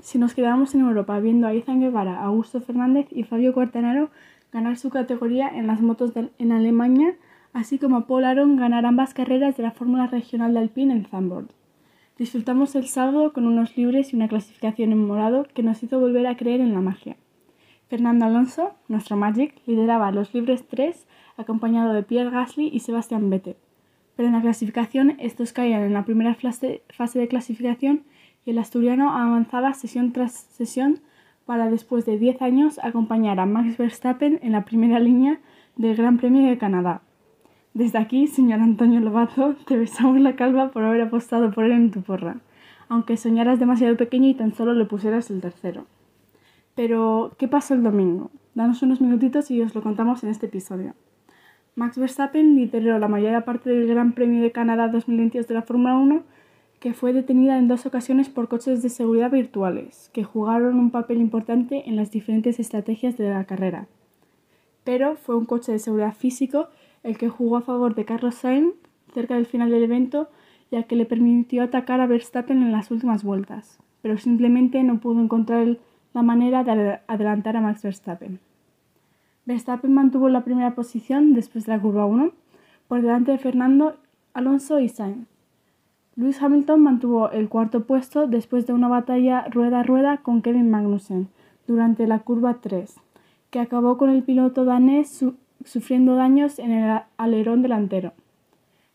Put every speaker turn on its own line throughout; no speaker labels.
Si nos quedamos en Europa viendo a Izan Guevara, Augusto Fernández y Fabio Quartanaro ganar su categoría en las motos en Alemania, así como Paul Aron ganar ambas carreras de la Fórmula Regional de Alpine en Zandvoort. Disfrutamos el sábado con unos libres y una clasificación en morado que nos hizo volver a creer en la magia. Fernando Alonso, nuestro Magic, lideraba los libres 3 acompañado de Pierre Gasly y Sebastian Vettel. Pero en la clasificación estos caían en la primera fase de clasificación el asturiano avanzaba sesión tras sesión para después de 10 años acompañar a Max Verstappen en la primera línea del Gran Premio de Canadá. Desde aquí, señor Antonio Lobato, te besamos la calva por haber apostado por él en tu porra, aunque soñaras demasiado pequeño y tan solo le pusieras el tercero. Pero, ¿qué pasó el domingo? Danos unos minutitos y os lo contamos en este episodio. Max Verstappen lideró la mayor parte del Gran Premio de Canadá 2022 de la Fórmula 1, que fue detenida en dos ocasiones por coches de seguridad virtuales, que jugaron un papel importante en las diferentes estrategias de la carrera. Pero fue un coche de seguridad físico el que jugó a favor de Carlos Sainz cerca del final del evento, ya que le permitió atacar a Verstappen en las últimas vueltas, pero simplemente no pudo encontrar la manera de adelantar a Max Verstappen. Verstappen mantuvo la primera posición después de la curva 1, por delante de Fernando Alonso y Sainz. Lewis Hamilton mantuvo el cuarto puesto después de una batalla rueda a rueda con Kevin Magnussen durante la curva 3, que acabó con el piloto danés sufriendo daños en el alerón delantero.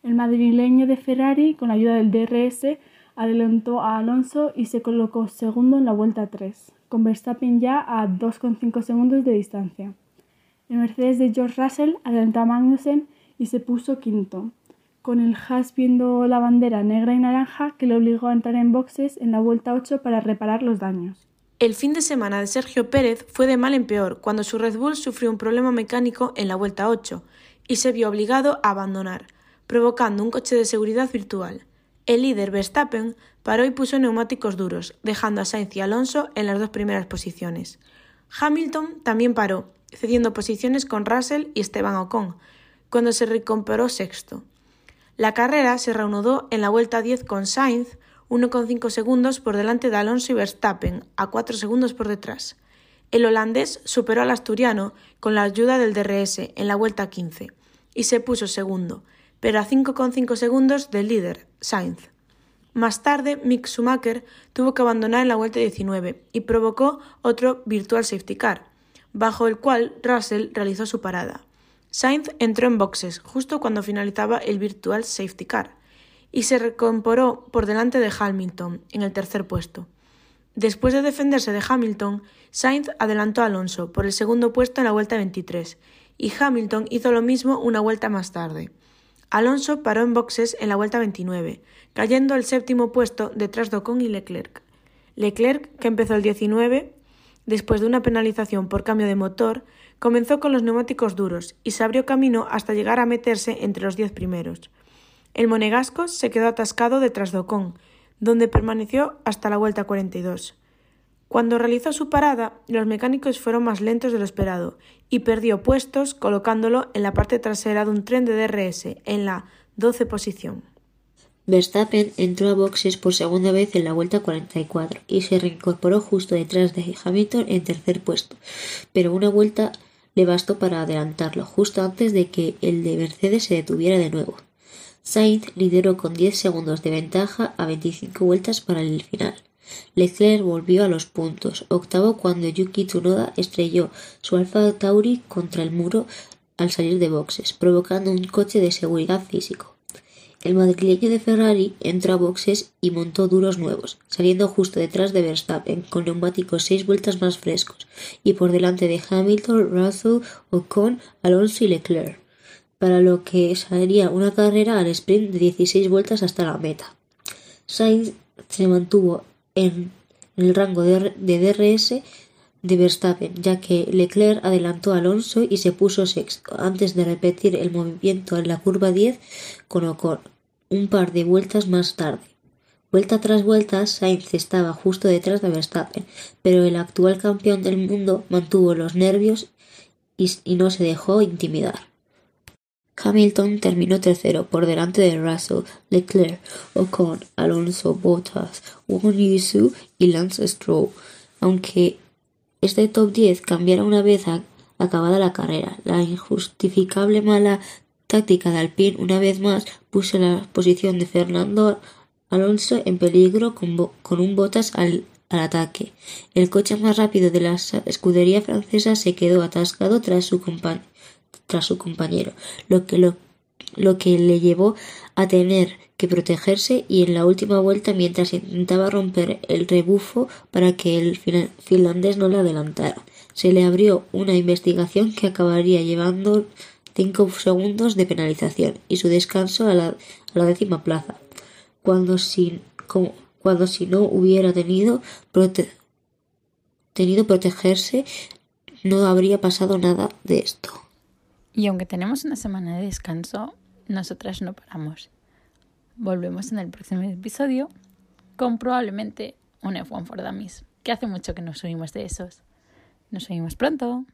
El madrileño de Ferrari, con la ayuda del DRS, adelantó a Alonso y se colocó segundo en la vuelta 3 con Verstappen ya a 2,5 segundos de distancia. El Mercedes de George Russell adelantó a Magnussen y se puso quinto, con el Haas viendo la bandera negra y naranja que le obligó a entrar en boxes en la vuelta 8 para reparar los daños.
El fin de semana de Sergio Pérez fue de mal en peor cuando su Red Bull sufrió un problema mecánico en la vuelta 8 y se vio obligado a abandonar, provocando un coche de seguridad virtual. El líder Verstappen paró y puso neumáticos duros, dejando a Sainz y Alonso en las dos primeras posiciones. Hamilton también paró, cediendo posiciones con Russell y Esteban Ocon, cuando se recuperó sexto. La carrera se reanudó en la vuelta 10 con Sainz 1,5 segundos por delante de Alonso y Verstappen, a 4 segundos por detrás. El holandés superó al asturiano con la ayuda del DRS en la vuelta 15 y se puso segundo, pero a 5,5 segundos del líder, Sainz. Más tarde, Mick Schumacher tuvo que abandonar en la vuelta 19 y provocó otro virtual safety car, bajo el cual Russell realizó su parada. Sainz entró en boxes justo cuando finalizaba el virtual safety car y se recomporó por delante de Hamilton en el tercer puesto. Después de defenderse de Hamilton, Sainz adelantó a Alonso por el segundo puesto en la vuelta 23 y Hamilton hizo lo mismo una vuelta más tarde. Alonso paró en boxes en la vuelta 29, cayendo al séptimo puesto detrás de Ocon y Leclerc. Leclerc, que empezó el 19, después de una penalización por cambio de motor, comenzó con los neumáticos duros y se abrió camino hasta llegar a meterse entre los diez primeros. El monegasco se quedó atascado detrás de Ocon, donde permaneció hasta la vuelta 42. Cuando realizó su parada, los mecánicos fueron más lentos de lo esperado y perdió puestos colocándolo en la parte trasera de un tren de DRS, en la 12 posición.
Verstappen entró a boxes por segunda vez en la vuelta 44 y se reincorporó justo detrás de Hamilton en tercer puesto, pero una vuelta le bastó para adelantarlo justo antes de que el de Mercedes se detuviera de nuevo. Sainz lideró con 10 segundos de ventaja a 25 vueltas para el final. Leclerc volvió a los puntos, octavo cuando Yuki Tsunoda estrelló su Alfa Tauri contra el muro al salir de boxes, provocando un coche de seguridad físico. El madrileño de Ferrari entró a boxes y montó duros nuevos, saliendo justo detrás de Verstappen, con neumáticos seis vueltas más frescos, y por delante de Hamilton, Russell, Ocon, Alonso y Leclerc, para lo que sería una carrera al sprint de 16 vueltas hasta la meta. Sainz se mantuvo en el rango de, de DRS de Verstappen, ya que Leclerc adelantó a Alonso y se puso sexto, antes de repetir el movimiento en la curva 10 con Ocon, un par de vueltas más tarde. Vuelta tras vuelta, Sainz estaba justo detrás de Verstappen, pero el actual campeón del mundo mantuvo los nervios y, no se dejó intimidar. Hamilton terminó tercero por delante de Russell, Leclerc, Ocon, Alonso, Bottas, Won Yusu y Lance Stroll. Aunque este top 10 cambiara una vez acabada la carrera, la injustificable mala táctica de Alpine una vez más puso la posición de Fernando Alonso en peligro con, con un Bottas al, al ataque. El coche más rápido de la escudería francesa se quedó atascado tras su tras su compañero, lo que, lo, lo que le llevó a tener que protegerse y en la última vuelta mientras intentaba romper el rebufo para que el finlandés no le adelantara. Se le abrió una investigación que acabaría llevando cinco segundos de penalización y su descanso a la, a la décima plaza, cuando si, cuando si no hubiera tenido, prote, tenido protegerse no habría pasado nada de esto.
Y aunque tenemos una semana de descanso, nosotras no paramos. Volvemos en el próximo episodio con probablemente un F1 for Dummies, que hace mucho que no subimos de esos. Nos oímos pronto.